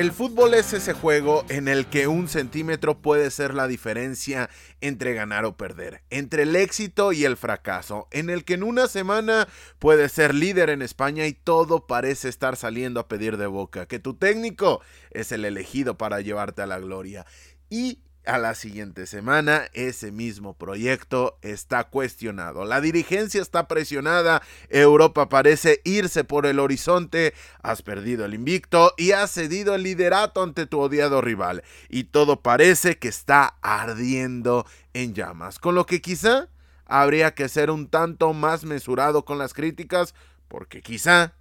El fútbol es ese juego en el que un centímetro puede ser la diferencia entre ganar o perder, entre el éxito y el fracaso, en el que en una semana puedes ser líder en España y todo parece estar saliendo a pedir de boca, que tu técnico es el elegido para llevarte a la gloria. Y a la siguiente semana ese mismo proyecto está cuestionado. La dirigencia está presionada, Europa parece irse por el horizonte, has perdido el invicto y has cedido el liderato ante tu odiado rival. Y todo parece que está ardiendo en llamas, con lo que quizá habría que ser un tanto más mesurado con las críticas, porque quizá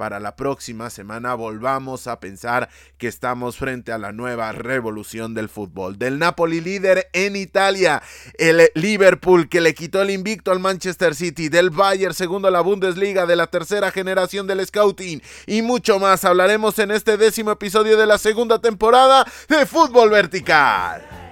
para la próxima semana volvamos a pensar que estamos frente a la nueva revolución del fútbol. Del Napoli líder en Italia, el Liverpool que le quitó el invicto al Manchester City, del Bayern segundo a la Bundesliga, de la tercera generación del Scouting y mucho más hablaremos en este décimo episodio de la segunda temporada de Fútbol Vertical.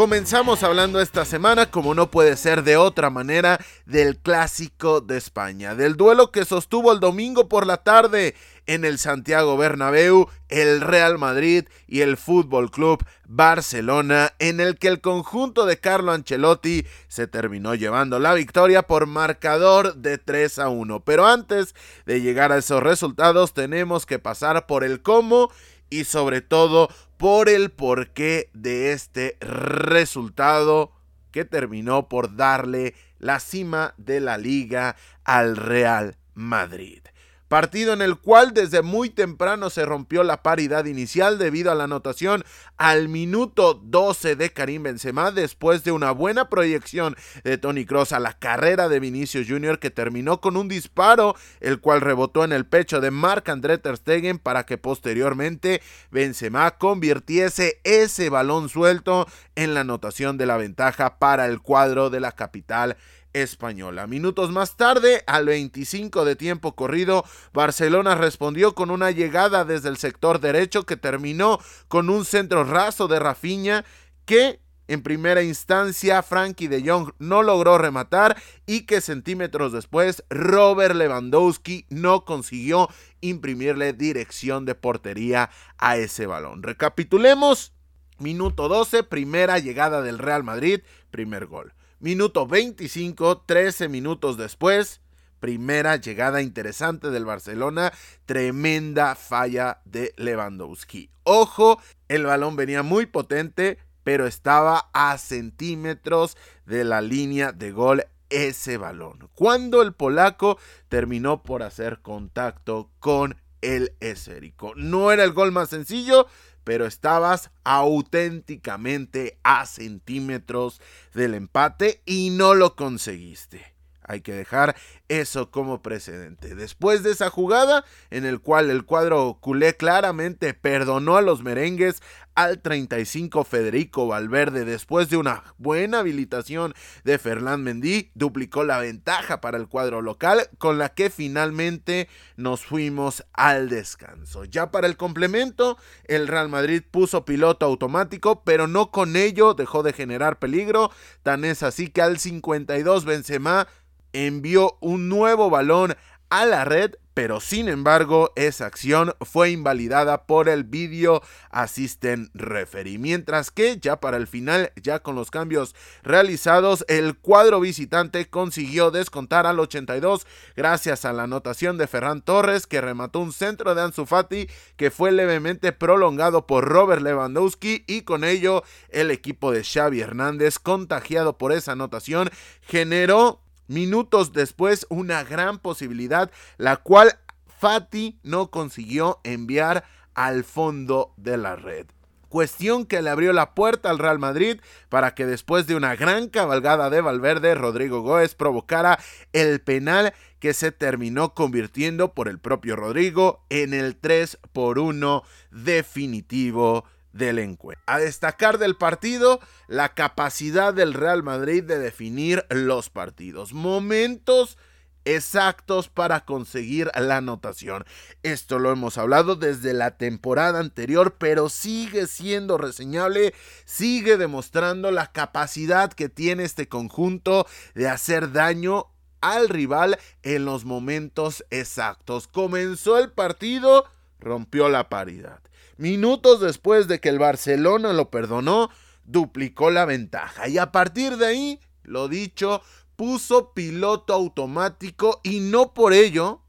Comenzamos hablando esta semana, como no puede ser de otra manera, del clásico de España, del duelo que sostuvo el domingo por la tarde en el Santiago Bernabéu, el Real Madrid y el Fútbol Club Barcelona, en el que el conjunto de Carlo Ancelotti se terminó llevando la victoria por marcador de 3 a 1. Pero antes de llegar a esos resultados, tenemos que pasar por el cómo y sobre todo por el porqué de este resultado que terminó por darle la cima de la liga al Real Madrid partido en el cual desde muy temprano se rompió la paridad inicial debido a la anotación al minuto 12 de Karim Benzema después de una buena proyección de Tony Cross a la carrera de Vinicius Jr. que terminó con un disparo el cual rebotó en el pecho de Marc-André ter Stegen para que posteriormente Benzema convirtiese ese balón suelto en la anotación de la ventaja para el cuadro de la capital española. Minutos más tarde, al 25 de tiempo corrido, Barcelona respondió con una llegada desde el sector derecho que terminó con un centro raso de Rafinha que en primera instancia Frankie de Jong no logró rematar y que centímetros después Robert Lewandowski no consiguió imprimirle dirección de portería a ese balón. Recapitulemos. Minuto 12, primera llegada del Real Madrid, primer gol. Minuto 25, 13 minutos después, primera llegada interesante del Barcelona, tremenda falla de Lewandowski. Ojo, el balón venía muy potente, pero estaba a centímetros de la línea de gol ese balón. Cuando el polaco terminó por hacer contacto con el esférico. No era el gol más sencillo, pero estabas auténticamente a centímetros del empate y no lo conseguiste. Hay que dejar eso como precedente. Después de esa jugada, en el cual el cuadro culé claramente perdonó a los merengues al 35 Federico Valverde, después de una buena habilitación de Fernán Mendy, duplicó la ventaja para el cuadro local, con la que finalmente nos fuimos al descanso. Ya para el complemento, el Real Madrid puso piloto automático, pero no con ello dejó de generar peligro. Tan es así que al 52 Benzema envió un nuevo balón a la red, pero sin embargo esa acción fue invalidada por el Video Assistant Referee. Mientras que ya para el final, ya con los cambios realizados, el cuadro visitante consiguió descontar al 82 gracias a la anotación de Ferran Torres que remató un centro de Ansu Fati que fue levemente prolongado por Robert Lewandowski y con ello el equipo de Xavi Hernández contagiado por esa anotación generó Minutos después, una gran posibilidad, la cual Fati no consiguió enviar al fondo de la red. Cuestión que le abrió la puerta al Real Madrid para que después de una gran cabalgada de Valverde, Rodrigo Góez provocara el penal que se terminó convirtiendo por el propio Rodrigo en el 3 por 1 definitivo del encuentro. A destacar del partido, la capacidad del Real Madrid de definir los partidos. Momentos exactos para conseguir la anotación. Esto lo hemos hablado desde la temporada anterior, pero sigue siendo reseñable, sigue demostrando la capacidad que tiene este conjunto de hacer daño al rival en los momentos exactos. Comenzó el partido, rompió la paridad. Minutos después de que el Barcelona lo perdonó, duplicó la ventaja. Y a partir de ahí, lo dicho, puso piloto automático y no por ello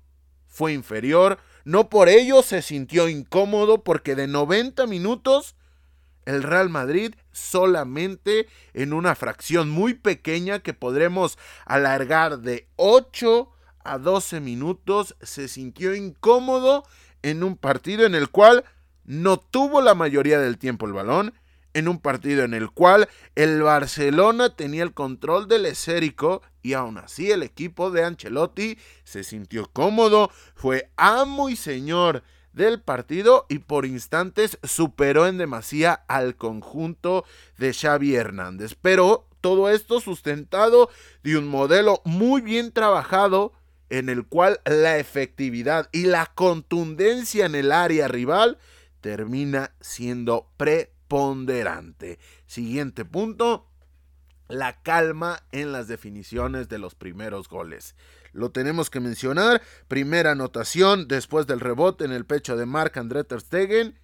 fue inferior, no por ello se sintió incómodo porque de 90 minutos el Real Madrid solamente en una fracción muy pequeña que podremos alargar de 8 a 12 minutos se sintió incómodo en un partido en el cual no tuvo la mayoría del tiempo el balón en un partido en el cual el Barcelona tenía el control del esérico y aún así el equipo de Ancelotti se sintió cómodo, fue amo y señor del partido y por instantes superó en demasía al conjunto de Xavi Hernández. Pero todo esto sustentado de un modelo muy bien trabajado en el cual la efectividad y la contundencia en el área rival termina siendo pre ponderante. Siguiente punto, la calma en las definiciones de los primeros goles. Lo tenemos que mencionar, primera anotación después del rebote en el pecho de Marc André Ter Stegen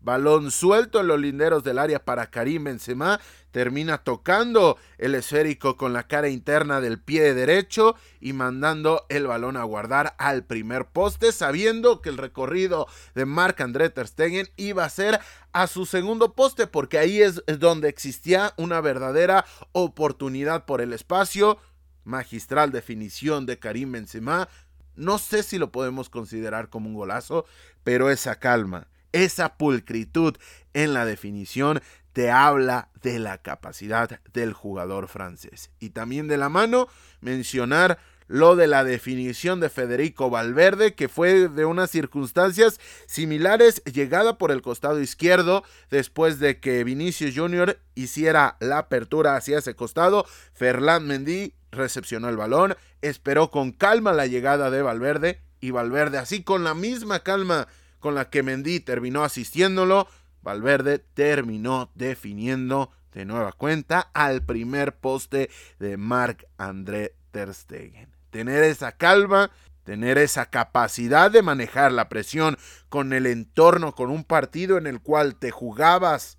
Balón suelto en los linderos del área para Karim Benzema. Termina tocando el esférico con la cara interna del pie derecho y mandando el balón a guardar al primer poste, sabiendo que el recorrido de Marc André Ter Stegen iba a ser a su segundo poste, porque ahí es donde existía una verdadera oportunidad por el espacio. Magistral definición de Karim Benzema. No sé si lo podemos considerar como un golazo, pero esa calma esa pulcritud en la definición te habla de la capacidad del jugador francés. Y también de la mano mencionar lo de la definición de Federico Valverde, que fue de unas circunstancias similares, llegada por el costado izquierdo, después de que Vinicius Jr. hiciera la apertura hacia ese costado. Ferland Mendy recepcionó el balón, esperó con calma la llegada de Valverde, y Valverde, así con la misma calma con la que Mendy terminó asistiéndolo, Valverde terminó definiendo de nueva cuenta al primer poste de Marc André Ter Stegen. Tener esa calma, tener esa capacidad de manejar la presión con el entorno, con un partido en el cual te jugabas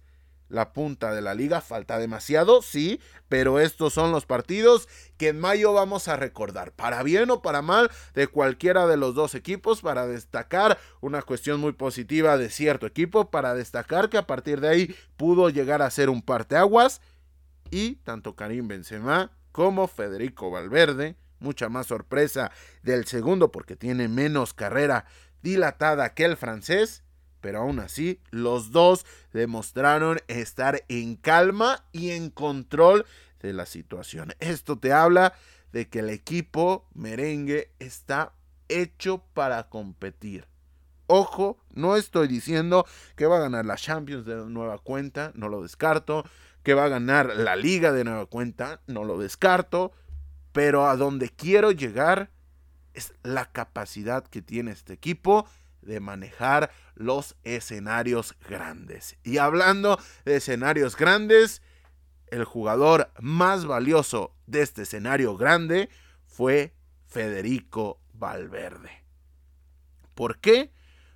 la punta de la liga. Falta demasiado, sí, pero estos son los partidos que en mayo vamos a recordar, para bien o para mal, de cualquiera de los dos equipos, para destacar una cuestión muy positiva de cierto equipo, para destacar que a partir de ahí pudo llegar a ser un parteaguas y tanto Karim Benzema como Federico Valverde, mucha más sorpresa del segundo porque tiene menos carrera dilatada que el francés, pero aún así los dos demostraron estar en calma y en control de la situación. Esto te habla de que el equipo merengue está hecho para competir. Ojo, no estoy diciendo que va a ganar la Champions de nueva cuenta, no lo descarto, que va a ganar la liga de nueva cuenta, no lo descarto, pero a donde quiero llegar es la capacidad que tiene este equipo de manejar los escenarios grandes. Y hablando de escenarios grandes, el jugador más valioso de este escenario grande fue Federico Valverde. ¿Por qué?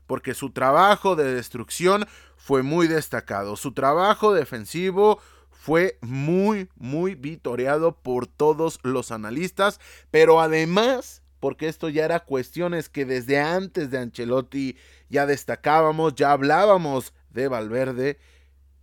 Porque su trabajo de destrucción fue muy destacado. Su trabajo defensivo fue muy, muy vitoreado por todos los analistas, pero además porque esto ya era cuestiones que desde antes de Ancelotti ya destacábamos, ya hablábamos de Valverde,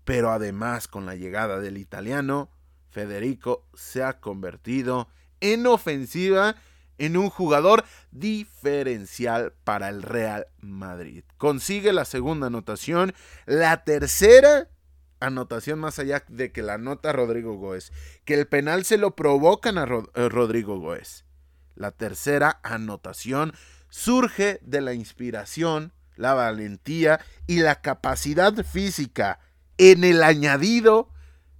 pero además con la llegada del italiano, Federico se ha convertido en ofensiva en un jugador diferencial para el Real Madrid. Consigue la segunda anotación, la tercera anotación más allá de que la anota Rodrigo Goes, que el penal se lo provocan a eh, Rodrigo Goes La tercera anotación surge de la inspiración, la valentía y la capacidad física en el añadido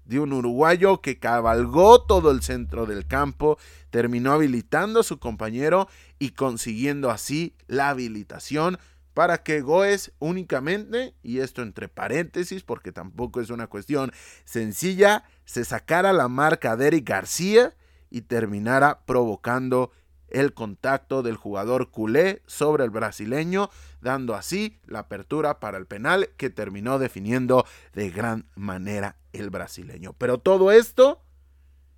de un uruguayo que cabalgó todo el centro del campo, terminó habilitando a su compañero y consiguiendo así la habilitación para que Goes únicamente, y esto entre paréntesis porque tampoco es una cuestión sencilla, se sacara la marca de Eric García y terminara provocando el contacto del jugador culé sobre el brasileño, dando así la apertura para el penal que terminó definiendo de gran manera el brasileño. Pero todo esto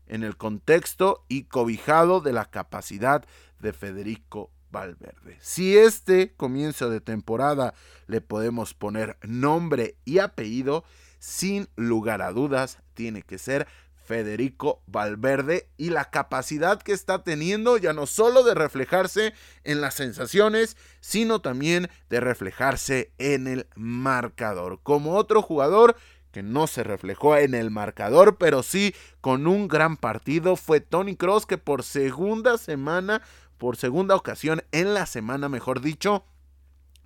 en el contexto y cobijado de la capacidad de Federico Valverde. Si este comienzo de temporada le podemos poner nombre y apellido, sin lugar a dudas tiene que ser Federico Valverde y la capacidad que está teniendo ya no solo de reflejarse en las sensaciones, sino también de reflejarse en el marcador. Como otro jugador que no se reflejó en el marcador, pero sí con un gran partido, fue Tony Cross que por segunda semana, por segunda ocasión en la semana, mejor dicho,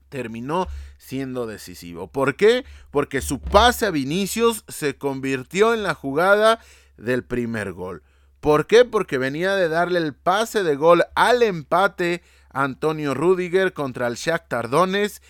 terminó siendo decisivo. ¿Por qué? Porque su pase a Vinicius se convirtió en la jugada del primer gol. ¿Por qué? Porque venía de darle el pase de gol al empate Antonio Rudiger contra el Shakhtar Donetsk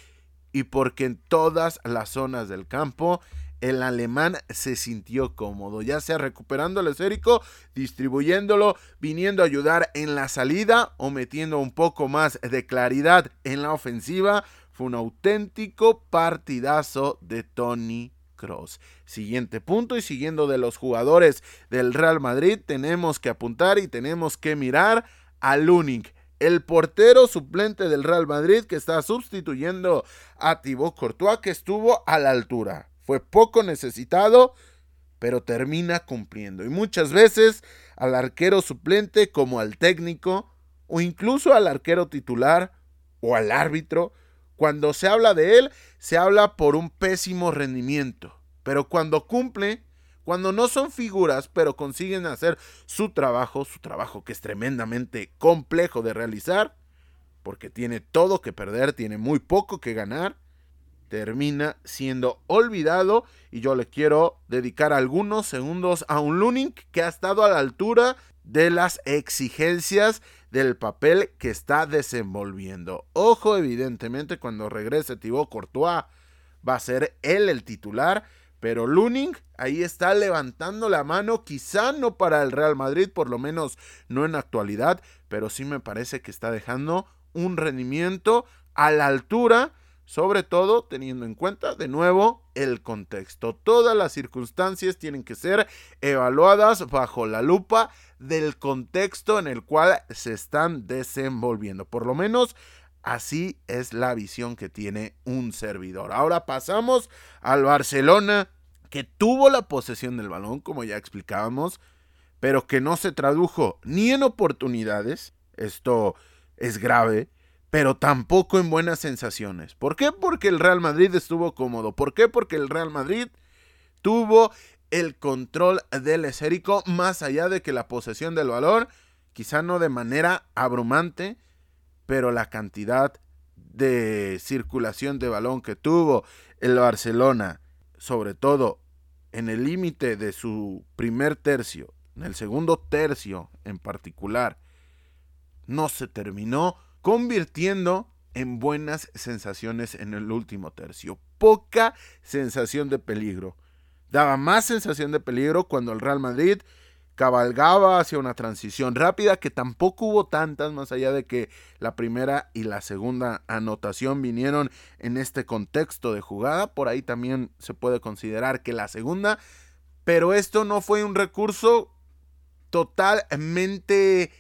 y porque en todas las zonas del campo el alemán se sintió cómodo, ya sea recuperando el esférico, distribuyéndolo, viniendo a ayudar en la salida o metiendo un poco más de claridad en la ofensiva. Fue un auténtico partidazo de Tony Cross. Siguiente punto y siguiendo de los jugadores del Real Madrid, tenemos que apuntar y tenemos que mirar a Luning, el portero suplente del Real Madrid que está sustituyendo a Thibaut Courtois que estuvo a la altura. Fue poco necesitado, pero termina cumpliendo. Y muchas veces al arquero suplente como al técnico o incluso al arquero titular o al árbitro cuando se habla de él, se habla por un pésimo rendimiento. Pero cuando cumple, cuando no son figuras, pero consiguen hacer su trabajo, su trabajo que es tremendamente complejo de realizar, porque tiene todo que perder, tiene muy poco que ganar, termina siendo olvidado y yo le quiero dedicar algunos segundos a un Luning que ha estado a la altura de las exigencias del papel que está desenvolviendo. Ojo, evidentemente, cuando regrese Thibaut Courtois va a ser él el titular, pero Luning ahí está levantando la mano, quizá no para el Real Madrid, por lo menos no en actualidad, pero sí me parece que está dejando un rendimiento a la altura sobre todo teniendo en cuenta de nuevo el contexto. Todas las circunstancias tienen que ser evaluadas bajo la lupa del contexto en el cual se están desenvolviendo. Por lo menos así es la visión que tiene un servidor. Ahora pasamos al Barcelona que tuvo la posesión del balón, como ya explicábamos, pero que no se tradujo ni en oportunidades. Esto es grave pero tampoco en buenas sensaciones. ¿Por qué? Porque el Real Madrid estuvo cómodo. ¿Por qué? Porque el Real Madrid tuvo el control del esférico más allá de que la posesión del valor, quizá no de manera abrumante, pero la cantidad de circulación de balón que tuvo el Barcelona, sobre todo en el límite de su primer tercio, en el segundo tercio en particular, no se terminó convirtiendo en buenas sensaciones en el último tercio. Poca sensación de peligro. Daba más sensación de peligro cuando el Real Madrid cabalgaba hacia una transición rápida que tampoco hubo tantas más allá de que la primera y la segunda anotación vinieron en este contexto de jugada. Por ahí también se puede considerar que la segunda, pero esto no fue un recurso totalmente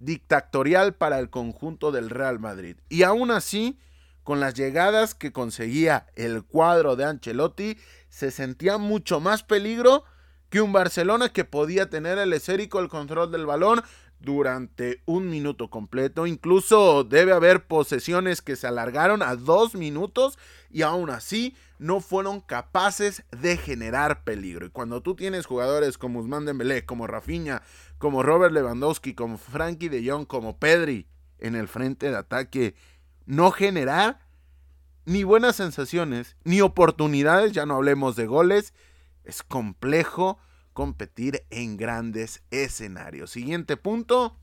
dictatorial para el conjunto del Real Madrid. Y aún así, con las llegadas que conseguía el cuadro de Ancelotti, se sentía mucho más peligro que un Barcelona que podía tener el esférico, el control del balón, durante un minuto completo. Incluso debe haber posesiones que se alargaron a dos minutos y aún así no fueron capaces de generar peligro. Y cuando tú tienes jugadores como Usman Dembélé, como Rafinha, como Robert Lewandowski, como Frankie de Jong, como Pedri en el frente de ataque, no generar ni buenas sensaciones, ni oportunidades, ya no hablemos de goles, es complejo competir en grandes escenarios. Siguiente punto,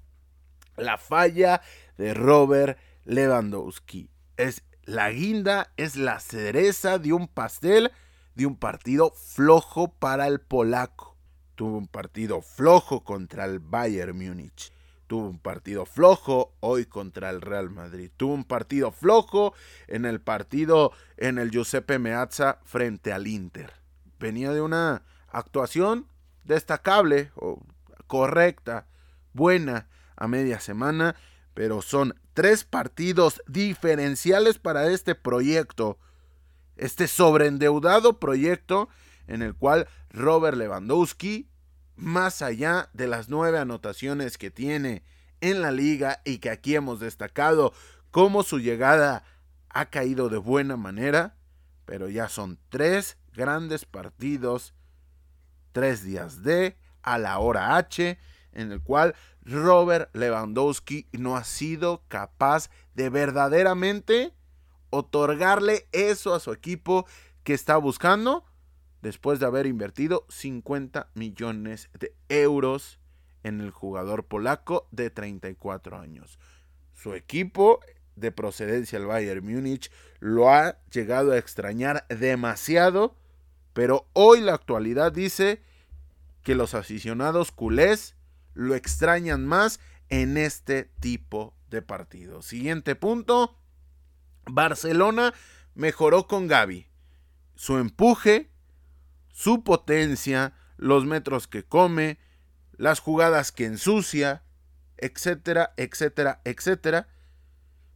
la falla de Robert Lewandowski. Es la guinda, es la cereza de un pastel de un partido flojo para el polaco. Tuvo un partido flojo contra el Bayern Múnich. Tuvo un partido flojo hoy contra el Real Madrid. Tuvo un partido flojo en el partido en el Giuseppe Meazza frente al Inter. Venía de una actuación destacable o correcta, buena a media semana, pero son tres partidos diferenciales para este proyecto, este sobreendeudado proyecto en el cual Robert Lewandowski, más allá de las nueve anotaciones que tiene en la liga y que aquí hemos destacado cómo su llegada ha caído de buena manera, pero ya son tres grandes partidos tres días de a la hora H, en el cual Robert Lewandowski no ha sido capaz de verdaderamente otorgarle eso a su equipo que está buscando después de haber invertido 50 millones de euros en el jugador polaco de 34 años. Su equipo de procedencia el Bayern Múnich lo ha llegado a extrañar demasiado pero hoy la actualidad dice que los aficionados culés lo extrañan más en este tipo de partidos. Siguiente punto. Barcelona mejoró con Gaby. Su empuje, su potencia, los metros que come, las jugadas que ensucia, etcétera, etcétera, etcétera.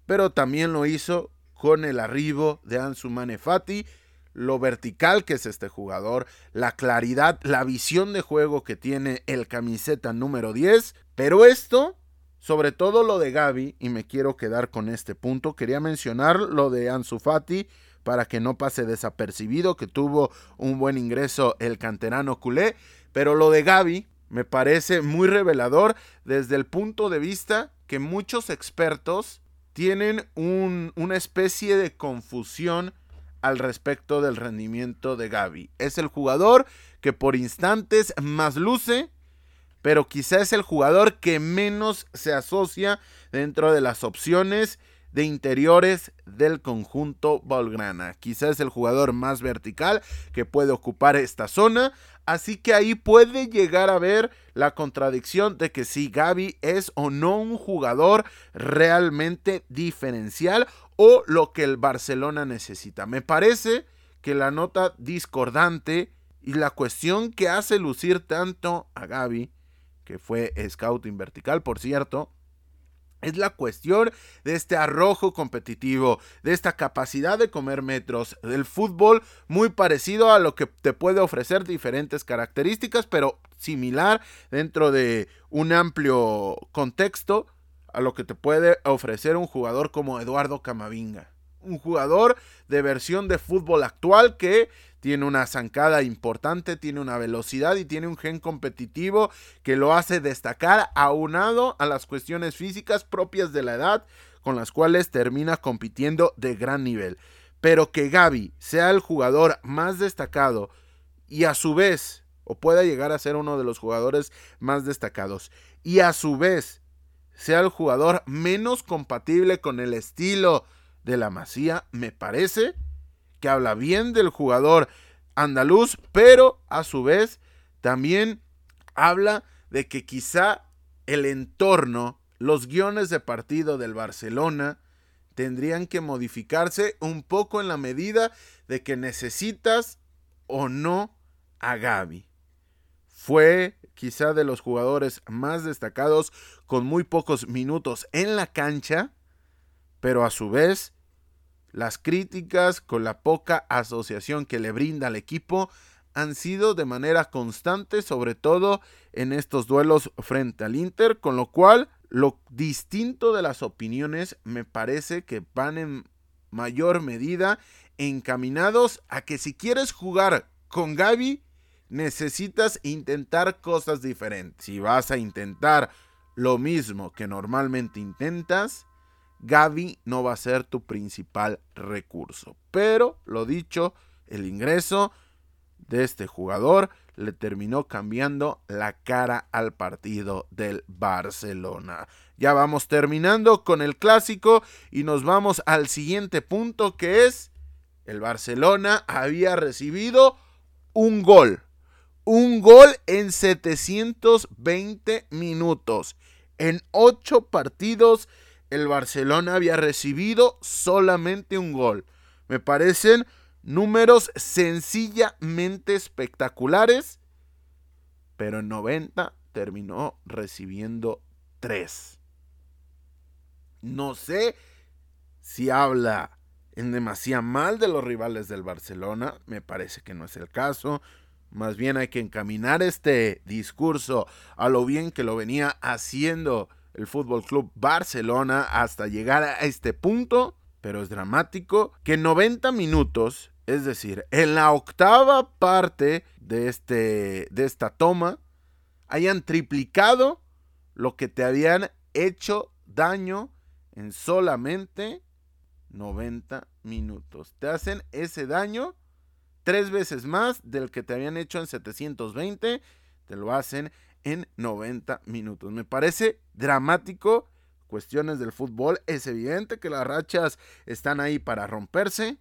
Pero también lo hizo con el arribo de Ansu Manefati lo vertical que es este jugador, la claridad, la visión de juego que tiene el camiseta número 10. Pero esto, sobre todo lo de Gaby, y me quiero quedar con este punto, quería mencionar lo de Ansu Fati para que no pase desapercibido que tuvo un buen ingreso el canterano culé, pero lo de Gaby me parece muy revelador desde el punto de vista que muchos expertos tienen una especie de confusión al respecto del rendimiento de Gaby. Es el jugador que por instantes más luce, pero quizá es el jugador que menos se asocia dentro de las opciones de interiores del conjunto Volgrana. Quizá es el jugador más vertical que puede ocupar esta zona, así que ahí puede llegar a ver la contradicción de que si Gaby es o no un jugador realmente diferencial o lo que el Barcelona necesita. Me parece que la nota discordante y la cuestión que hace lucir tanto a Gaby, que fue scouting vertical, por cierto, es la cuestión de este arrojo competitivo, de esta capacidad de comer metros, del fútbol muy parecido a lo que te puede ofrecer diferentes características, pero similar dentro de un amplio contexto a lo que te puede ofrecer un jugador como Eduardo Camavinga. Un jugador de versión de fútbol actual que tiene una zancada importante, tiene una velocidad y tiene un gen competitivo que lo hace destacar aunado a las cuestiones físicas propias de la edad con las cuales termina compitiendo de gran nivel. Pero que Gaby sea el jugador más destacado y a su vez, o pueda llegar a ser uno de los jugadores más destacados, y a su vez sea el jugador menos compatible con el estilo de la Masía, me parece que habla bien del jugador andaluz, pero a su vez también habla de que quizá el entorno, los guiones de partido del Barcelona tendrían que modificarse un poco en la medida de que necesitas o no a Gaby. Fue quizá de los jugadores más destacados con muy pocos minutos en la cancha, pero a su vez las críticas con la poca asociación que le brinda al equipo han sido de manera constante, sobre todo en estos duelos frente al Inter, con lo cual lo distinto de las opiniones me parece que van en mayor medida encaminados a que si quieres jugar con Gaby, necesitas intentar cosas diferentes. Si vas a intentar lo mismo que normalmente intentas, Gaby no va a ser tu principal recurso. Pero, lo dicho, el ingreso de este jugador le terminó cambiando la cara al partido del Barcelona. Ya vamos terminando con el clásico y nos vamos al siguiente punto que es el Barcelona había recibido un gol. Un gol en 720 minutos. En 8 partidos el Barcelona había recibido solamente un gol. Me parecen números sencillamente espectaculares, pero en 90 terminó recibiendo 3. No sé si habla en demasía mal de los rivales del Barcelona, me parece que no es el caso. Más bien hay que encaminar este discurso a lo bien que lo venía haciendo el Fútbol Club Barcelona hasta llegar a este punto, pero es dramático que en 90 minutos, es decir, en la octava parte de, este, de esta toma, hayan triplicado lo que te habían hecho daño en solamente 90 minutos. Te hacen ese daño tres veces más del que te habían hecho en 720. Te lo hacen en 90 minutos. Me parece dramático. Cuestiones del fútbol. Es evidente que las rachas están ahí para romperse.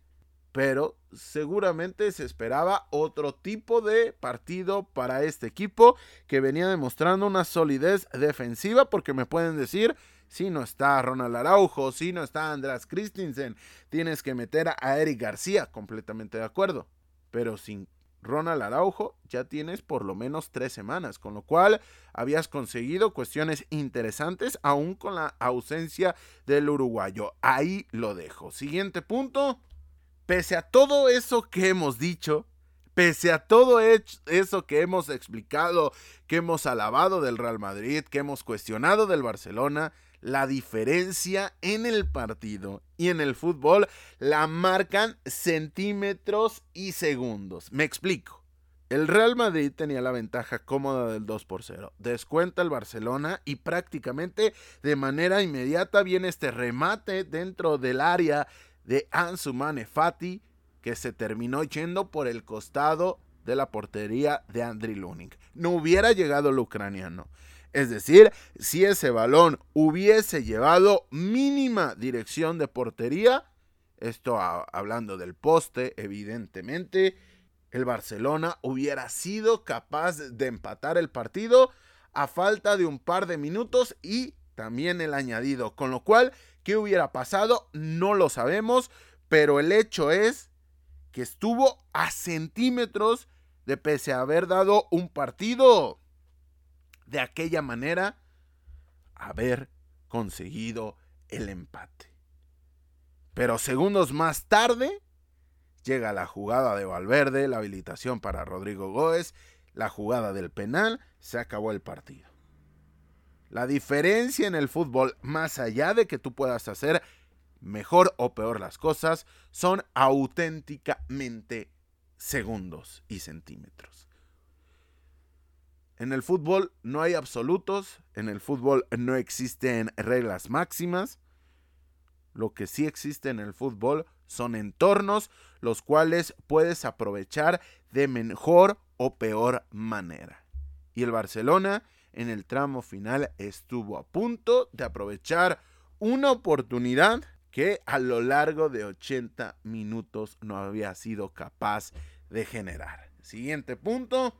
Pero seguramente se esperaba otro tipo de partido para este equipo que venía demostrando una solidez defensiva porque me pueden decir si no está Ronald Araujo, si no está András Christensen, tienes que meter a Eric García, completamente de acuerdo. Pero sin Ronald Araujo ya tienes por lo menos tres semanas, con lo cual habías conseguido cuestiones interesantes aún con la ausencia del uruguayo. Ahí lo dejo. Siguiente punto. Pese a todo eso que hemos dicho, pese a todo eso que hemos explicado, que hemos alabado del Real Madrid, que hemos cuestionado del Barcelona, la diferencia en el partido y en el fútbol la marcan centímetros y segundos. Me explico. El Real Madrid tenía la ventaja cómoda del 2 por 0. Descuenta el Barcelona y prácticamente de manera inmediata viene este remate dentro del área de Ansu Fati que se terminó yendo por el costado de la portería de Andriy Luning. No hubiera llegado el ucraniano. Es decir, si ese balón hubiese llevado mínima dirección de portería, esto hablando del poste, evidentemente, el Barcelona hubiera sido capaz de empatar el partido a falta de un par de minutos y también el añadido. Con lo cual, ¿qué hubiera pasado? No lo sabemos, pero el hecho es que estuvo a centímetros de pese a haber dado un partido de aquella manera haber conseguido el empate. Pero segundos más tarde llega la jugada de Valverde, la habilitación para Rodrigo Góez, la jugada del penal, se acabó el partido. La diferencia en el fútbol, más allá de que tú puedas hacer mejor o peor las cosas, son auténticamente segundos y centímetros. En el fútbol no hay absolutos, en el fútbol no existen reglas máximas. Lo que sí existe en el fútbol son entornos los cuales puedes aprovechar de mejor o peor manera. Y el Barcelona en el tramo final estuvo a punto de aprovechar una oportunidad que a lo largo de 80 minutos no había sido capaz de generar. Siguiente punto.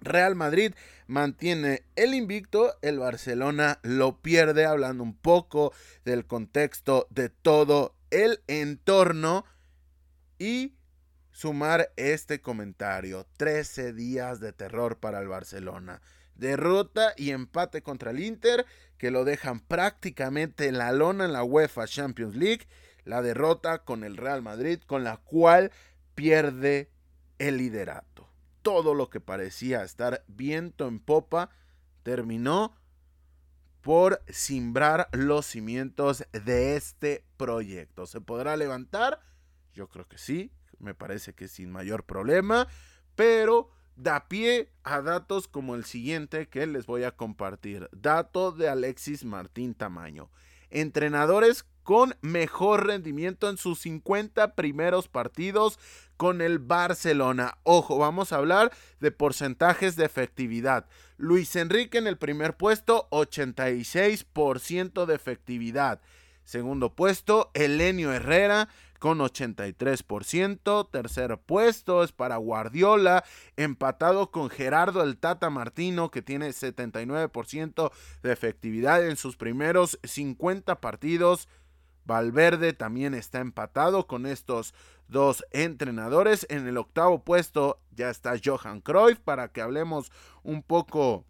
Real Madrid mantiene el invicto, el Barcelona lo pierde, hablando un poco del contexto de todo el entorno y sumar este comentario. 13 días de terror para el Barcelona. Derrota y empate contra el Inter que lo dejan prácticamente en la lona en la UEFA Champions League. La derrota con el Real Madrid con la cual pierde el liderato. Todo lo que parecía estar viento en popa terminó por simbrar los cimientos de este proyecto. ¿Se podrá levantar? Yo creo que sí, me parece que sin mayor problema, pero da pie a datos como el siguiente que les voy a compartir. Dato de Alexis Martín Tamaño. Entrenadores con mejor rendimiento en sus 50 primeros partidos con el Barcelona. Ojo, vamos a hablar de porcentajes de efectividad. Luis Enrique en el primer puesto, 86% de efectividad. Segundo puesto, Elenio Herrera con 83%. Tercer puesto es para Guardiola, empatado con Gerardo el Tata Martino, que tiene 79% de efectividad en sus primeros 50 partidos. Valverde también está empatado con estos dos entrenadores. En el octavo puesto ya está Johan Cruyff para que hablemos un poco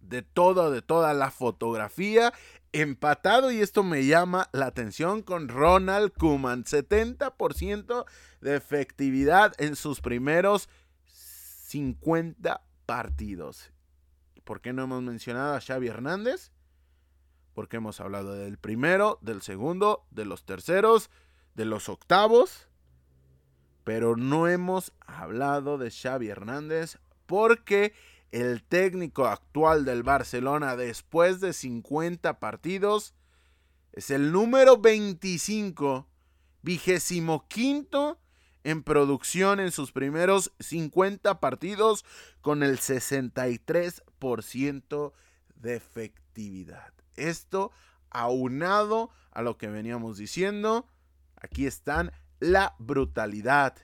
de todo, de toda la fotografía. Empatado y esto me llama la atención con Ronald Kuman. 70% de efectividad en sus primeros 50 partidos. ¿Por qué no hemos mencionado a Xavi Hernández? Porque hemos hablado del primero, del segundo, de los terceros, de los octavos. Pero no hemos hablado de Xavi Hernández porque el técnico actual del Barcelona después de 50 partidos es el número 25, vigésimo quinto en producción en sus primeros 50 partidos con el 63% de efectividad. Esto aunado a lo que veníamos diciendo, aquí están la brutalidad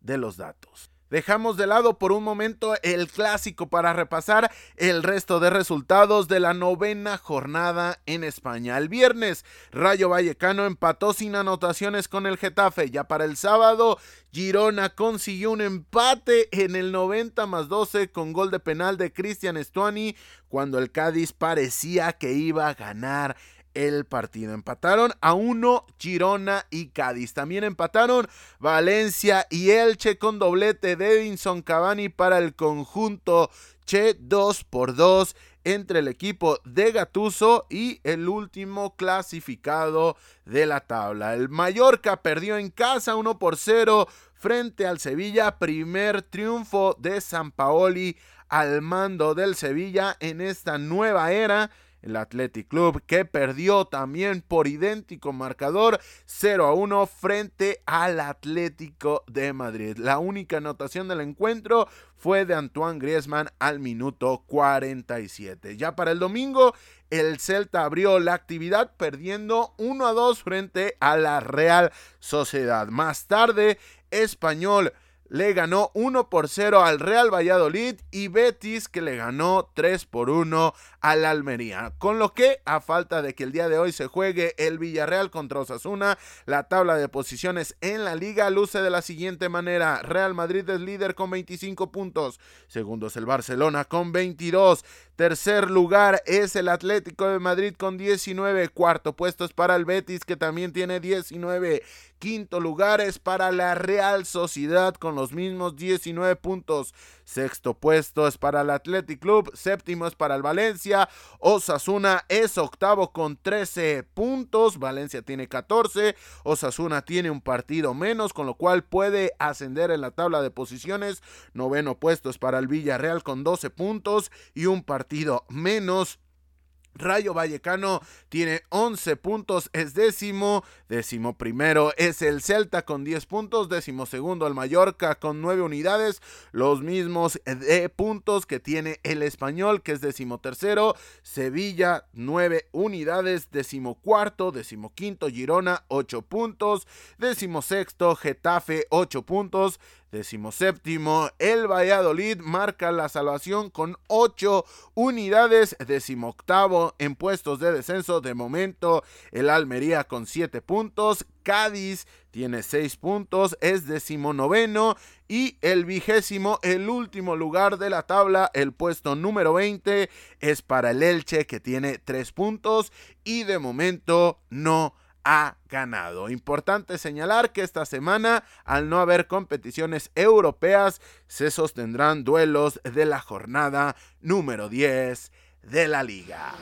de los datos. Dejamos de lado por un momento el clásico para repasar el resto de resultados de la novena jornada en España. El viernes, Rayo Vallecano empató sin anotaciones con el Getafe. Ya para el sábado, Girona consiguió un empate en el 90 más 12 con gol de penal de Cristian Estuani cuando el Cádiz parecía que iba a ganar el partido. Empataron a uno Girona y Cádiz. También empataron Valencia y Elche con doblete de Edinson Cavani para el conjunto Che 2 por 2 entre el equipo de Gatuso y el último clasificado de la tabla. El Mallorca perdió en casa 1 por 0 frente al Sevilla. Primer triunfo de San Paoli al mando del Sevilla en esta nueva era el Athletic Club que perdió también por idéntico marcador 0 a 1 frente al Atlético de Madrid. La única anotación del encuentro fue de Antoine Griezmann al minuto 47. Ya para el domingo, el Celta abrió la actividad perdiendo 1 a 2 frente a la Real Sociedad. Más tarde, Español le ganó 1 por 0 al Real Valladolid y Betis que le ganó 3 por 1 al Almería. Con lo que, a falta de que el día de hoy se juegue el Villarreal contra Osasuna, la tabla de posiciones en la liga luce de la siguiente manera. Real Madrid es líder con 25 puntos. Segundo es el Barcelona con 22. Tercer lugar es el Atlético de Madrid con 19. Cuarto puesto es para el Betis que también tiene 19. Quinto lugar es para la Real Sociedad con los mismos 19 puntos. Sexto puesto es para el Athletic Club. Séptimo es para el Valencia. Osasuna es octavo con 13 puntos. Valencia tiene 14. Osasuna tiene un partido menos, con lo cual puede ascender en la tabla de posiciones. Noveno puesto es para el Villarreal con 12 puntos y un partido menos. Rayo Vallecano tiene 11 puntos, es décimo. Décimo primero es el Celta con 10 puntos. Décimo segundo el Mallorca con 9 unidades. Los mismos de puntos que tiene el Español, que es décimo tercero. Sevilla, 9 unidades. Décimo cuarto. Décimo quinto Girona, 8 puntos. Décimo sexto Getafe, 8 puntos. Décimo séptimo, el Valladolid marca la salvación con 8 unidades. Décimo octavo en puestos de descenso. De momento, el Almería con 7 puntos. Cádiz tiene 6 puntos, es decimonoveno y el vigésimo, el último lugar de la tabla, el puesto número 20 es para el Elche que tiene 3 puntos y de momento no ha ganado. Importante señalar que esta semana, al no haber competiciones europeas, se sostendrán duelos de la jornada número 10 de la liga.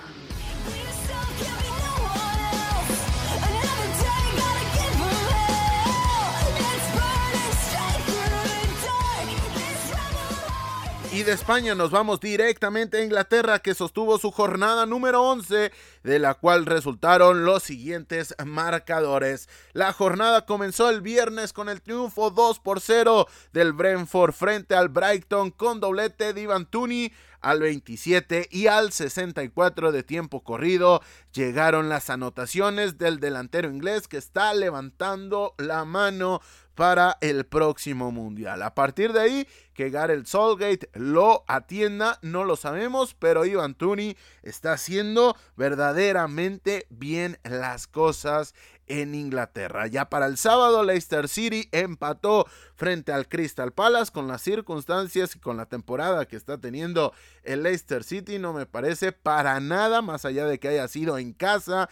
De España nos vamos directamente a Inglaterra que sostuvo su jornada número 11 de la cual resultaron los siguientes marcadores. La jornada comenzó el viernes con el triunfo 2 por 0 del Brentford frente al Brighton con doblete de Ivan Tooney al 27 y al 64 de tiempo corrido llegaron las anotaciones del delantero inglés que está levantando la mano para el próximo mundial. A partir de ahí, que Gareth Solgate lo atienda, no lo sabemos, pero Ivan Tooney está haciendo verdaderamente bien las cosas en Inglaterra. Ya para el sábado, Leicester City empató frente al Crystal Palace con las circunstancias y con la temporada que está teniendo el Leicester City. No me parece para nada, más allá de que haya sido en casa,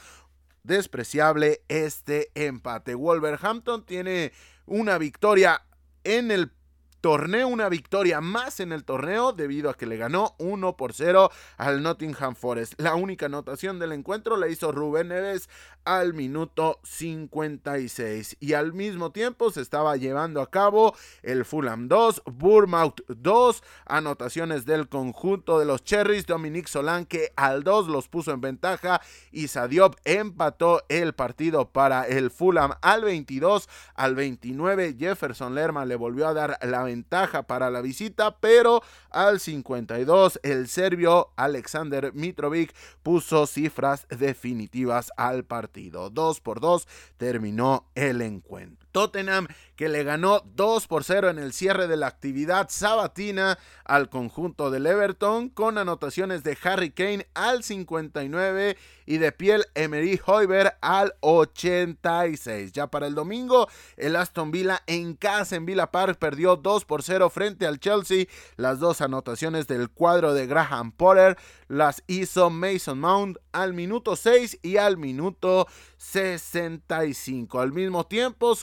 despreciable este empate. Wolverhampton tiene una victoria en el torneo, una victoria más en el torneo debido a que le ganó 1 por 0 al Nottingham Forest. La única anotación del encuentro la hizo Rubén Neves al minuto 56 y al mismo tiempo se estaba llevando a cabo el Fulham 2, Bournemouth 2, anotaciones del conjunto de los Cherries, Dominique Solanke al 2 los puso en ventaja. Y Sadiop empató el partido para el Fulham al 22, al 29 Jefferson Lerma le volvió a dar la ventaja para la visita, pero al 52 el serbio Alexander Mitrovic puso cifras definitivas al partido. 2 por 2 terminó el encuentro. Tottenham que le ganó 2 por 0 en el cierre de la actividad sabatina al conjunto del Everton con anotaciones de Harry Kane al 59 y de Piel Emery Hoiber al 86. Ya para el domingo, el Aston Villa en casa en Villa Park perdió 2 por 0 frente al Chelsea. Las dos anotaciones del cuadro de Graham Potter las hizo Mason Mount al minuto 6 y al minuto 65. Al mismo tiempo,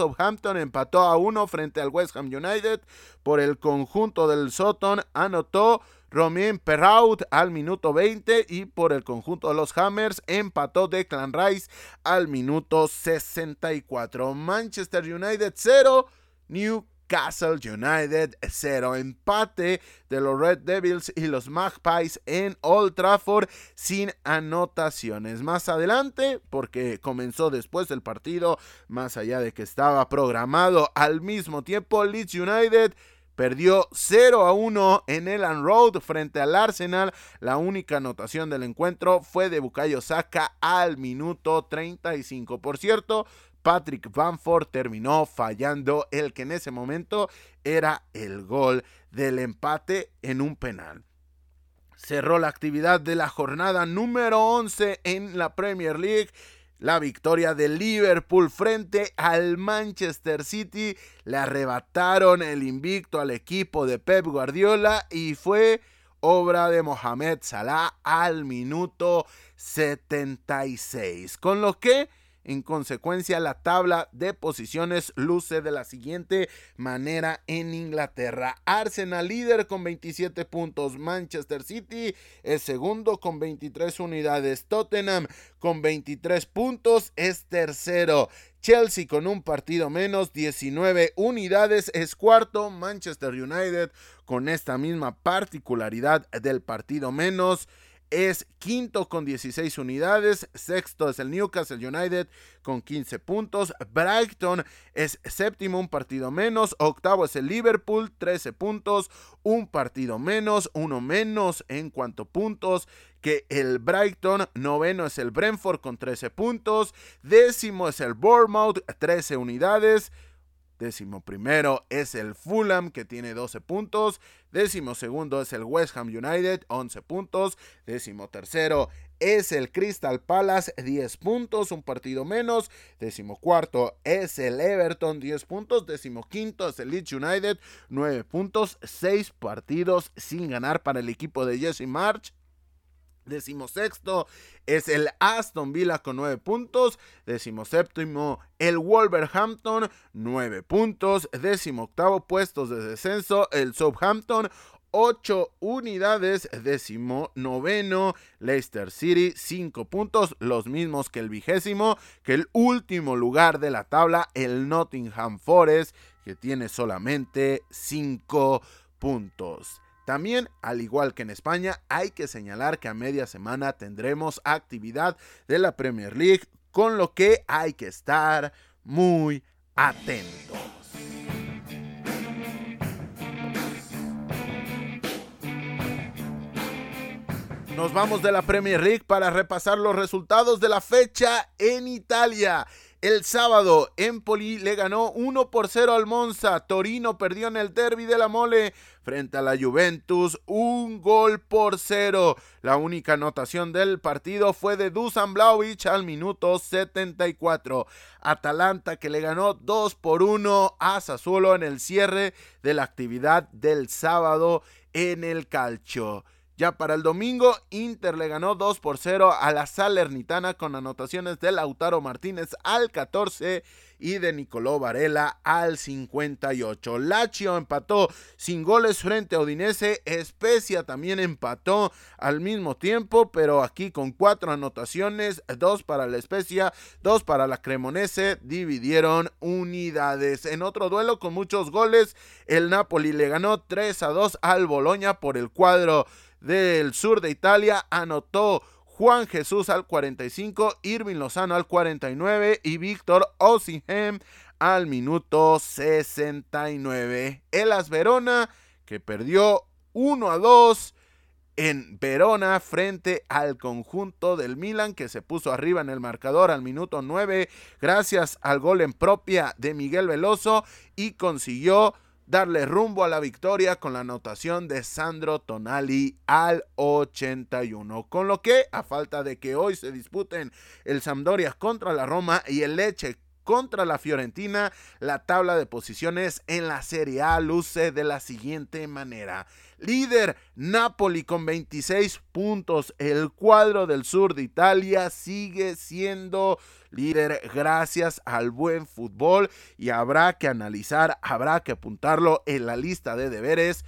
empató a 1 frente al West Ham United. Por el conjunto del Soton anotó Romien Perrault al minuto 20 y por el conjunto de los Hammers empató Declan Rice al minuto 64. Manchester United 0, New Castle United 0. Empate de los Red Devils y los Magpies en Old Trafford sin anotaciones. Más adelante, porque comenzó después del partido, más allá de que estaba programado al mismo tiempo, Leeds United Perdió 0 a 1 en Elan Road frente al Arsenal. La única anotación del encuentro fue de Bukayo Saka al minuto 35. Por cierto, Patrick Bamford terminó fallando el que en ese momento era el gol del empate en un penal. Cerró la actividad de la jornada número 11 en la Premier League. La victoria de Liverpool frente al Manchester City le arrebataron el invicto al equipo de Pep Guardiola y fue obra de Mohamed Salah al minuto 76. Con lo que en consecuencia, la tabla de posiciones luce de la siguiente manera en Inglaterra. Arsenal líder con 27 puntos. Manchester City es segundo con 23 unidades. Tottenham con 23 puntos es tercero. Chelsea con un partido menos, 19 unidades es cuarto. Manchester United con esta misma particularidad del partido menos es quinto con 16 unidades, sexto es el Newcastle United con 15 puntos, Brighton es séptimo, un partido menos, octavo es el Liverpool, 13 puntos, un partido menos, uno menos en cuanto puntos que el Brighton, noveno es el Brentford con 13 puntos, décimo es el Bournemouth, 13 unidades, Décimo primero es el Fulham que tiene 12 puntos. Décimo segundo es el West Ham United, 11 puntos. Décimo tercero es el Crystal Palace, 10 puntos, un partido menos. Décimo cuarto es el Everton, 10 puntos. Décimo quinto es el Leeds United, 9 puntos, 6 partidos sin ganar para el equipo de Jesse March. Decimosexto es el Aston Villa con 9 puntos. Decimoséptimo el Wolverhampton, 9 puntos. Decimoctavo puestos de descenso el Southampton, 8 unidades. Décimo Leicester City, 5 puntos, los mismos que el vigésimo, que el último lugar de la tabla, el Nottingham Forest, que tiene solamente 5 puntos. También, al igual que en España, hay que señalar que a media semana tendremos actividad de la Premier League, con lo que hay que estar muy atentos. Nos vamos de la Premier League para repasar los resultados de la fecha en Italia. El sábado, Empoli le ganó 1 por 0 al Monza. Torino perdió en el derby de la Mole frente a la Juventus, un gol por cero. La única anotación del partido fue de Dusan Blaovic al minuto 74. Atalanta que le ganó 2 por 1 a Sassuolo en el cierre de la actividad del sábado en el calcio. Ya para el domingo, Inter le ganó 2 por 0 a la Salernitana con anotaciones de Lautaro Martínez al 14 y de Nicolò Varela al 58. Lazio empató sin goles frente a Udinese. Especia también empató al mismo tiempo, pero aquí con cuatro anotaciones, dos para la Especia, dos para la Cremonese, dividieron unidades. En otro duelo con muchos goles, el Napoli le ganó 3 a 2 al Boloña por el cuadro del sur de Italia anotó Juan Jesús al 45, Irving Lozano al 49 y Víctor Osingham al minuto 69. Elas Verona que perdió 1 a 2 en Verona frente al conjunto del Milan que se puso arriba en el marcador al minuto 9 gracias al gol en propia de Miguel Veloso y consiguió darle rumbo a la victoria con la anotación de Sandro Tonali al 81. Con lo que, a falta de que hoy se disputen el Sampdoria contra la Roma y el Leche contra la Fiorentina, la tabla de posiciones en la Serie A luce de la siguiente manera. Líder Napoli con 26 puntos. El cuadro del sur de Italia sigue siendo líder gracias al buen fútbol y habrá que analizar, habrá que apuntarlo en la lista de deberes,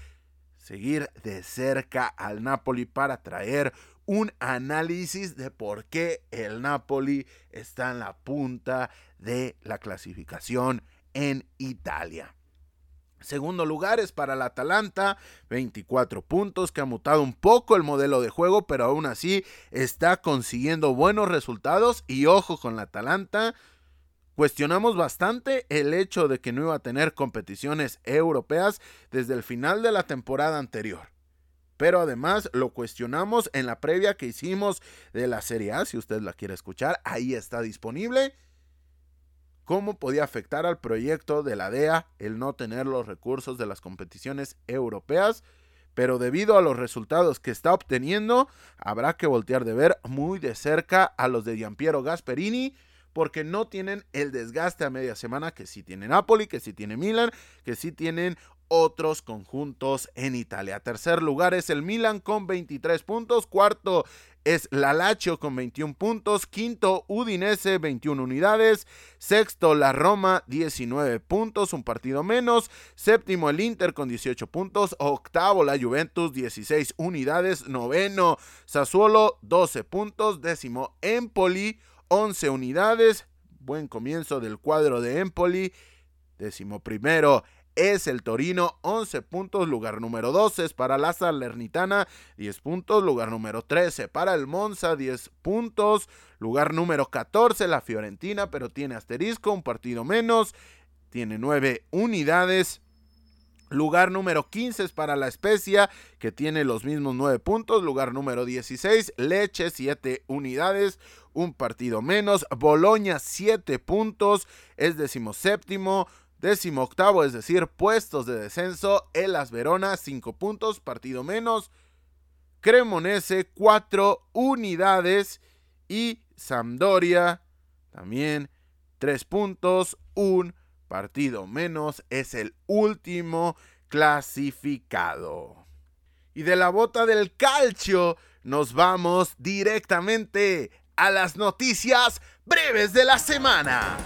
seguir de cerca al Napoli para traer un análisis de por qué el Napoli está en la punta de la clasificación en Italia. Segundo lugar es para el Atalanta, 24 puntos, que ha mutado un poco el modelo de juego, pero aún así está consiguiendo buenos resultados. Y ojo con la Atalanta, cuestionamos bastante el hecho de que no iba a tener competiciones europeas desde el final de la temporada anterior. Pero además lo cuestionamos en la previa que hicimos de la Serie A, si usted la quiere escuchar, ahí está disponible cómo podía afectar al proyecto de la DEA el no tener los recursos de las competiciones europeas, pero debido a los resultados que está obteniendo, habrá que voltear de ver muy de cerca a los de Giampiero Gasperini, porque no tienen el desgaste a media semana que sí tiene Napoli, que sí tiene Milan, que sí tienen otros conjuntos en Italia. Tercer lugar es el Milan con 23 puntos. Cuarto es la Lazio con 21 puntos. Quinto, Udinese, 21 unidades. Sexto, la Roma, 19 puntos, un partido menos. Séptimo, el Inter con 18 puntos. Octavo, la Juventus, 16 unidades. Noveno, Sassuolo, 12 puntos. Décimo, Empoli, 11 unidades. Buen comienzo del cuadro de Empoli. Décimo primero, es el Torino, 11 puntos, lugar número 12 es para la Salernitana, 10 puntos, lugar número 13 para el Monza, 10 puntos, lugar número 14 la Fiorentina, pero tiene asterisco, un partido menos, tiene 9 unidades. Lugar número 15 es para la Especia, que tiene los mismos 9 puntos. Lugar número 16, Leche, 7 unidades, un partido menos. Boloña, 7 puntos, es decimoséptimo. Décimo octavo, es decir, puestos de descenso. Elas Verona, 5 puntos, partido menos. Cremonese, 4 unidades. Y Sampdoria, también 3 puntos, un partido menos. Es el último clasificado. Y de la bota del calcio nos vamos directamente a las noticias breves de la semana.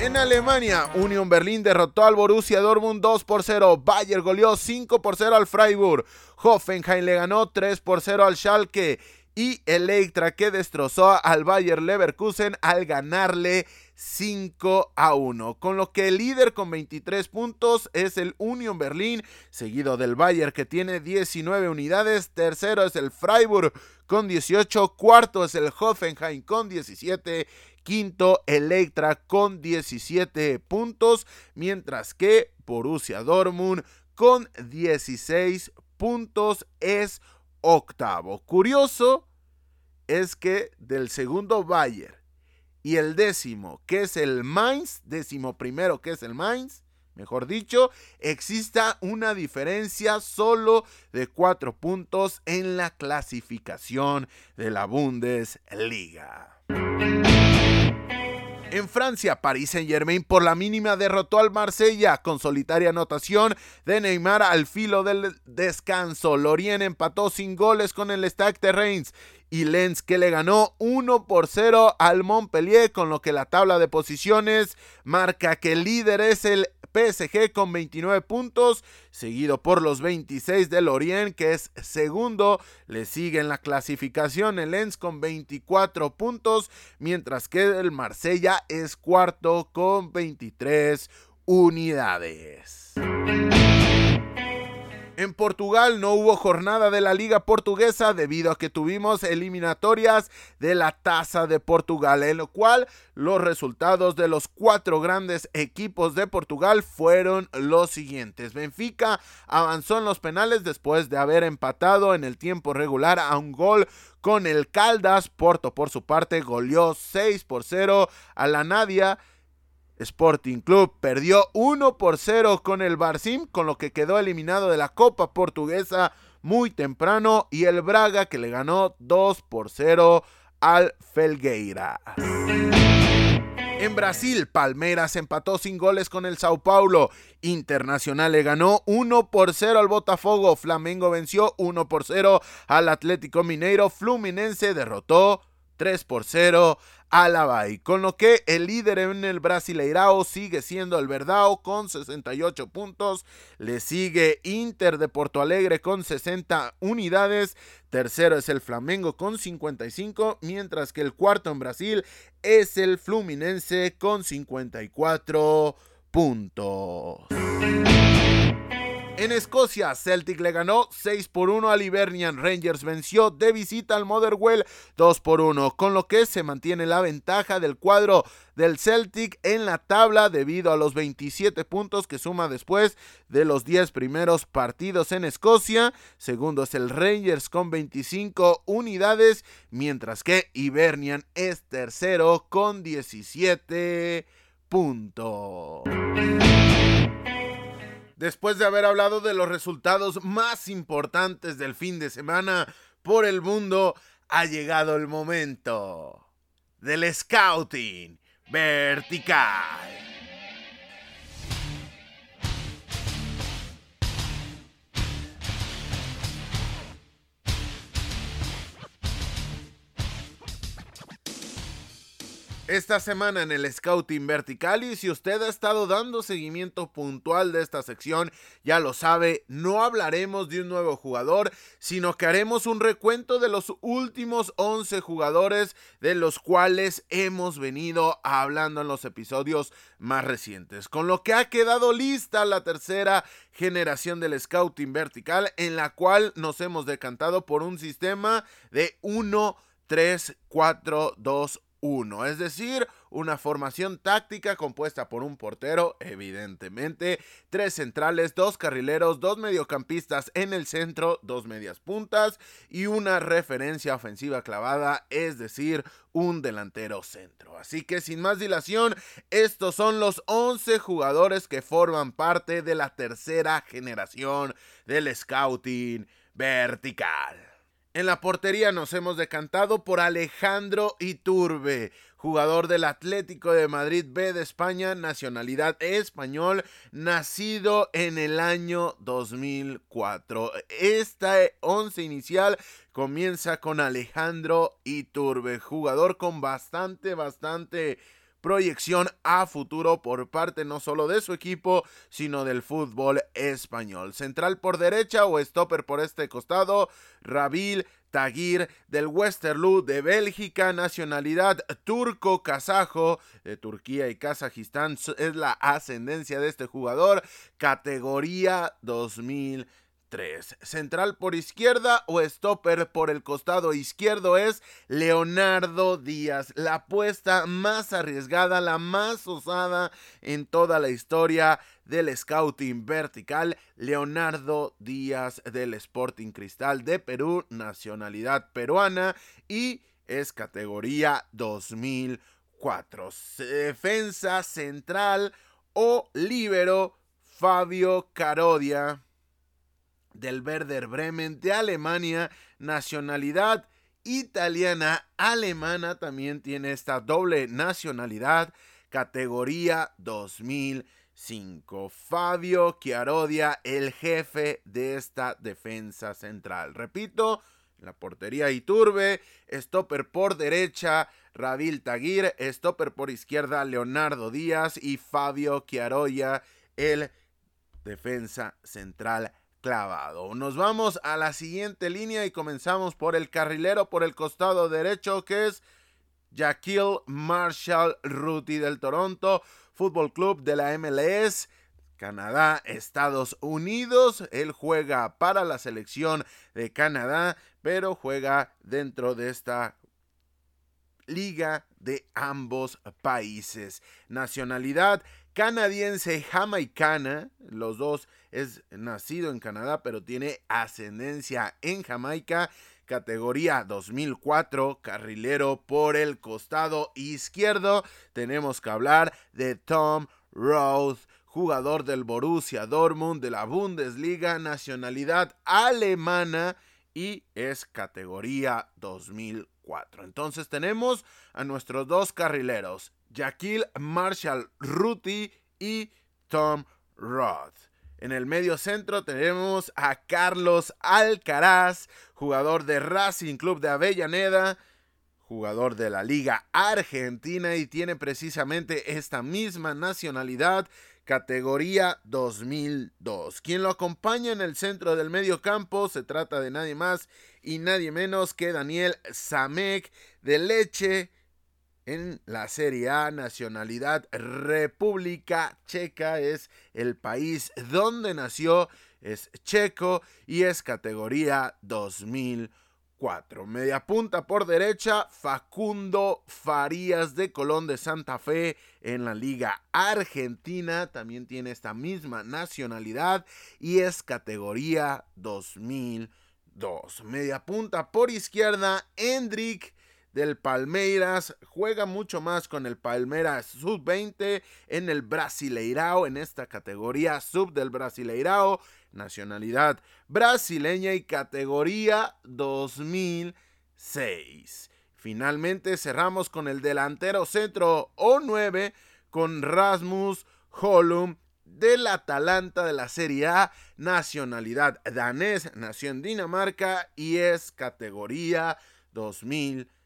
En Alemania, Union Berlin derrotó al Borussia Dortmund 2 por 0. Bayer goleó 5 por 0 al Freiburg. Hoffenheim le ganó 3 por 0 al Schalke. Y Electra que destrozó al Bayer Leverkusen al ganarle 5 a 1. Con lo que el líder con 23 puntos es el Union Berlin, seguido del Bayer que tiene 19 unidades. Tercero es el Freiburg con 18. Cuarto es el Hoffenheim con 17 quinto Electra con 17 puntos, mientras que Borussia Dortmund con 16 puntos es octavo. Curioso es que del segundo Bayer y el décimo, que es el Mainz, décimo primero que es el Mainz, mejor dicho, exista una diferencia solo de cuatro puntos en la clasificación de la Bundesliga. En Francia, Paris Saint Germain por la mínima derrotó al Marsella con solitaria anotación de Neymar al filo del descanso. Lorient empató sin goles con el Stade de Reims y Lens que le ganó 1 por 0 al Montpellier, con lo que la tabla de posiciones marca que el líder es el PSG con 29 puntos, seguido por los 26 del Orient, que es segundo. Le sigue en la clasificación el Lens con 24 puntos, mientras que el Marsella es cuarto con 23 unidades. En Portugal no hubo jornada de la Liga Portuguesa debido a que tuvimos eliminatorias de la Taza de Portugal, en lo cual los resultados de los cuatro grandes equipos de Portugal fueron los siguientes. Benfica avanzó en los penales después de haber empatado en el tiempo regular a un gol con el Caldas. Porto por su parte goleó 6 por 0 a la Nadia Sporting Club perdió 1 por 0 con el Barcim, con lo que quedó eliminado de la Copa Portuguesa muy temprano, y el Braga que le ganó 2 por 0 al Felgueira. En Brasil, Palmeiras empató sin goles con el Sao Paulo. Internacional le ganó 1 por 0 al Botafogo. Flamengo venció 1 por 0 al Atlético Mineiro. Fluminense derrotó 3 por 0 a la Bay, con lo que el líder en el Brasileirao sigue siendo el Verdao con 68 puntos, le sigue Inter de Porto Alegre con 60 unidades, tercero es el Flamengo con 55, mientras que el cuarto en Brasil es el Fluminense con 54 puntos. En Escocia, Celtic le ganó 6 por 1 al Hibernian. Rangers venció de visita al Motherwell 2 por 1, con lo que se mantiene la ventaja del cuadro del Celtic en la tabla debido a los 27 puntos que suma después de los 10 primeros partidos en Escocia. Segundo es el Rangers con 25 unidades, mientras que Hibernian es tercero con 17 puntos. Después de haber hablado de los resultados más importantes del fin de semana por el mundo, ha llegado el momento del scouting vertical. Esta semana en el Scouting Vertical. Y si usted ha estado dando seguimiento puntual de esta sección, ya lo sabe, no hablaremos de un nuevo jugador, sino que haremos un recuento de los últimos 11 jugadores de los cuales hemos venido hablando en los episodios más recientes, con lo que ha quedado lista la tercera generación del Scouting Vertical en la cual nos hemos decantado por un sistema de 1 3 4 2 1, es decir, una formación táctica compuesta por un portero, evidentemente, tres centrales, dos carrileros, dos mediocampistas en el centro, dos medias puntas y una referencia ofensiva clavada, es decir, un delantero centro. Así que sin más dilación, estos son los 11 jugadores que forman parte de la tercera generación del scouting vertical. En la portería nos hemos decantado por Alejandro Iturbe, jugador del Atlético de Madrid B de España, nacionalidad español, nacido en el año 2004. Esta once inicial comienza con Alejandro Iturbe, jugador con bastante, bastante proyección a futuro por parte no solo de su equipo, sino del fútbol español. Central por derecha o stopper por este costado, Rabil Tagir del Westerloo de Bélgica, nacionalidad turco-kazajo de Turquía y Kazajistán es la ascendencia de este jugador, categoría 2000 Central por izquierda o stopper por el costado izquierdo es Leonardo Díaz. La apuesta más arriesgada, la más osada en toda la historia del scouting vertical. Leonardo Díaz del Sporting Cristal de Perú, nacionalidad peruana y es categoría 2004. Defensa central o líbero Fabio Carodia del Werder Bremen de Alemania, nacionalidad italiana, alemana, también tiene esta doble nacionalidad, categoría 2005. Fabio Chiarodia, el jefe de esta defensa central. Repito, la portería Iturbe, stopper por derecha, Rabil Taguir, stopper por izquierda, Leonardo Díaz y Fabio Chiaroya, el defensa central clavado. Nos vamos a la siguiente línea y comenzamos por el carrilero por el costado derecho que es Jaquil Marshall Ruti del Toronto Fútbol Club de la MLS. Canadá, Estados Unidos. Él juega para la selección de Canadá, pero juega dentro de esta liga de ambos países. Nacionalidad canadiense jamaicana, los dos es nacido en Canadá, pero tiene ascendencia en Jamaica, categoría 2004, carrilero por el costado izquierdo. Tenemos que hablar de Tom Roth, jugador del Borussia Dortmund de la Bundesliga, nacionalidad alemana y es categoría 2004. Entonces tenemos a nuestros dos carrileros, Jaquil Marshall Ruti y Tom Roth. En el medio centro tenemos a Carlos Alcaraz, jugador de Racing Club de Avellaneda, jugador de la Liga Argentina y tiene precisamente esta misma nacionalidad, categoría 2002. Quien lo acompaña en el centro del medio campo se trata de nadie más y nadie menos que Daniel Samek de Leche en la Serie A, nacionalidad República Checa es el país donde nació, es checo y es categoría 2004. Media punta por derecha, Facundo Farías de Colón de Santa Fe en la Liga Argentina, también tiene esta misma nacionalidad y es categoría 2002. Media punta por izquierda, Hendrik del Palmeiras, juega mucho más con el Palmeiras sub-20 en el Brasileirao, en esta categoría sub del Brasileirao, nacionalidad brasileña y categoría 2006. Finalmente cerramos con el delantero centro O9 con Rasmus Holum del Atalanta de la Serie A, nacionalidad danés, nació en Dinamarca y es categoría 2006.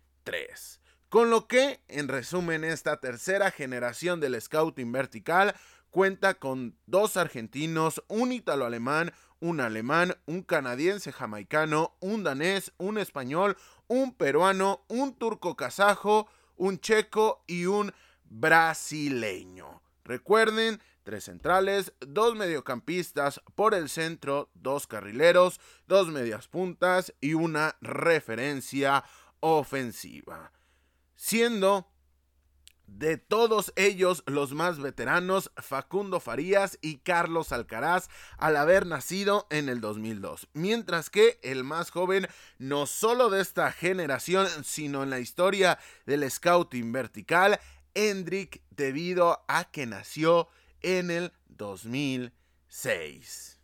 Con lo que, en resumen, esta tercera generación del Scouting Vertical cuenta con dos argentinos, un italo-alemán, un alemán, un canadiense jamaicano, un danés, un español, un peruano, un turco-kazajo, un checo y un brasileño. Recuerden, tres centrales, dos mediocampistas por el centro, dos carrileros, dos medias puntas y una referencia ofensiva, siendo de todos ellos los más veteranos Facundo Farías y Carlos Alcaraz al haber nacido en el 2002, mientras que el más joven no solo de esta generación sino en la historia del scouting vertical, Hendrik debido a que nació en el 2006.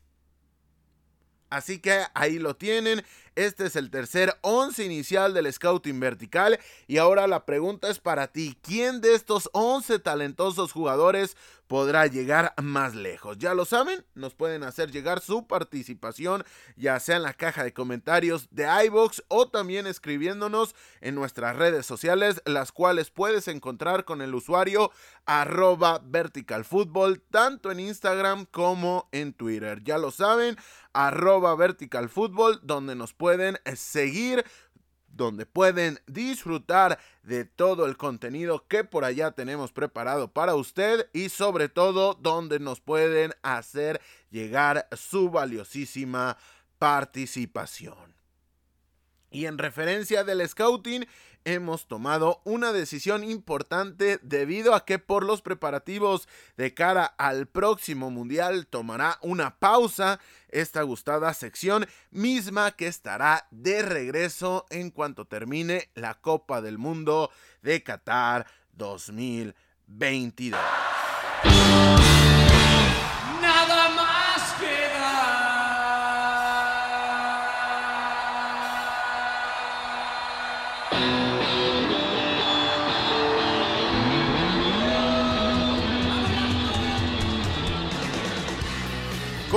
Así que ahí lo tienen. Este es el tercer 11 inicial del Scouting Vertical y ahora la pregunta es para ti, ¿quién de estos 11 talentosos jugadores podrá llegar más lejos? Ya lo saben, nos pueden hacer llegar su participación ya sea en la caja de comentarios de iBox o también escribiéndonos en nuestras redes sociales, las cuales puedes encontrar con el usuario arroba verticalfutbol, tanto en Instagram como en Twitter. Ya lo saben, arroba verticalfutbol, donde nos pueden seguir donde pueden disfrutar de todo el contenido que por allá tenemos preparado para usted y sobre todo donde nos pueden hacer llegar su valiosísima participación. Y en referencia del scouting, hemos tomado una decisión importante debido a que por los preparativos de cara al próximo mundial tomará una pausa esta gustada sección misma que estará de regreso en cuanto termine la Copa del Mundo de Qatar 2022.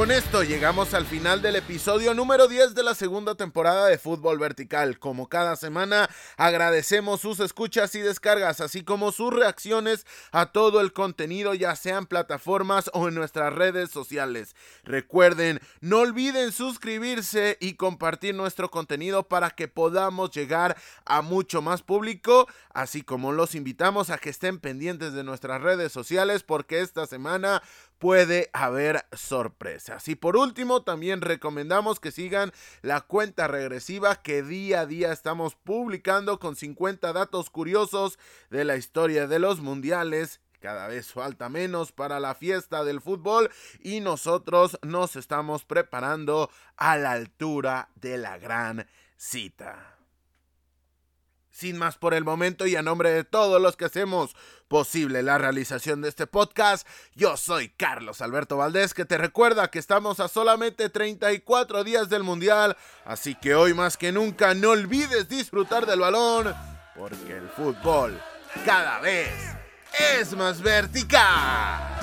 Con esto llegamos al final del episodio número 10 de la segunda temporada de Fútbol Vertical. Como cada semana, agradecemos sus escuchas y descargas, así como sus reacciones a todo el contenido, ya sean plataformas o en nuestras redes sociales. Recuerden, no olviden suscribirse y compartir nuestro contenido para que podamos llegar a mucho más público, así como los invitamos a que estén pendientes de nuestras redes sociales porque esta semana puede haber Y por último, también recomendamos que sigan la cuenta regresiva que día a día estamos publicando con 50 datos curiosos de la historia de los mundiales cada vez falta menos para la fiesta del fútbol y nosotros nos estamos preparando a la altura de la gran cita. Sin más por el momento y a nombre de todos los que hacemos posible la realización de este podcast, yo soy Carlos Alberto Valdés que te recuerda que estamos a solamente 34 días del Mundial, así que hoy más que nunca no olvides disfrutar del balón, porque el fútbol cada vez es más vertical.